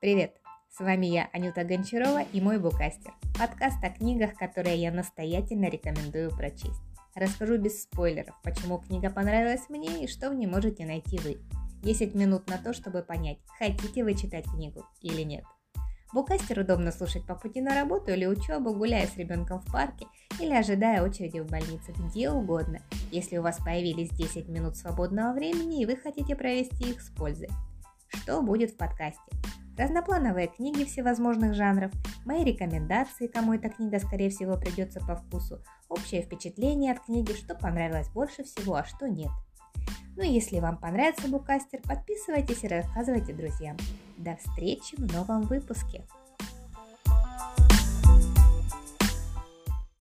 Привет! С вами я, Анюта Гончарова и мой букастер. Подкаст о книгах, которые я настоятельно рекомендую прочесть. Расскажу без спойлеров, почему книга понравилась мне и что в ней можете найти вы. 10 минут на то, чтобы понять, хотите вы читать книгу или нет. Букастер удобно слушать по пути на работу или учебу, гуляя с ребенком в парке или ожидая очереди в больнице, где угодно, если у вас появились 10 минут свободного времени и вы хотите провести их с пользой. Что будет в подкасте? Разноплановые книги всевозможных жанров, мои рекомендации, кому эта книга скорее всего придется по вкусу, общее впечатление от книги, что понравилось больше всего, а что нет. Ну и если вам понравится Букастер, подписывайтесь и рассказывайте друзьям. До встречи в новом выпуске!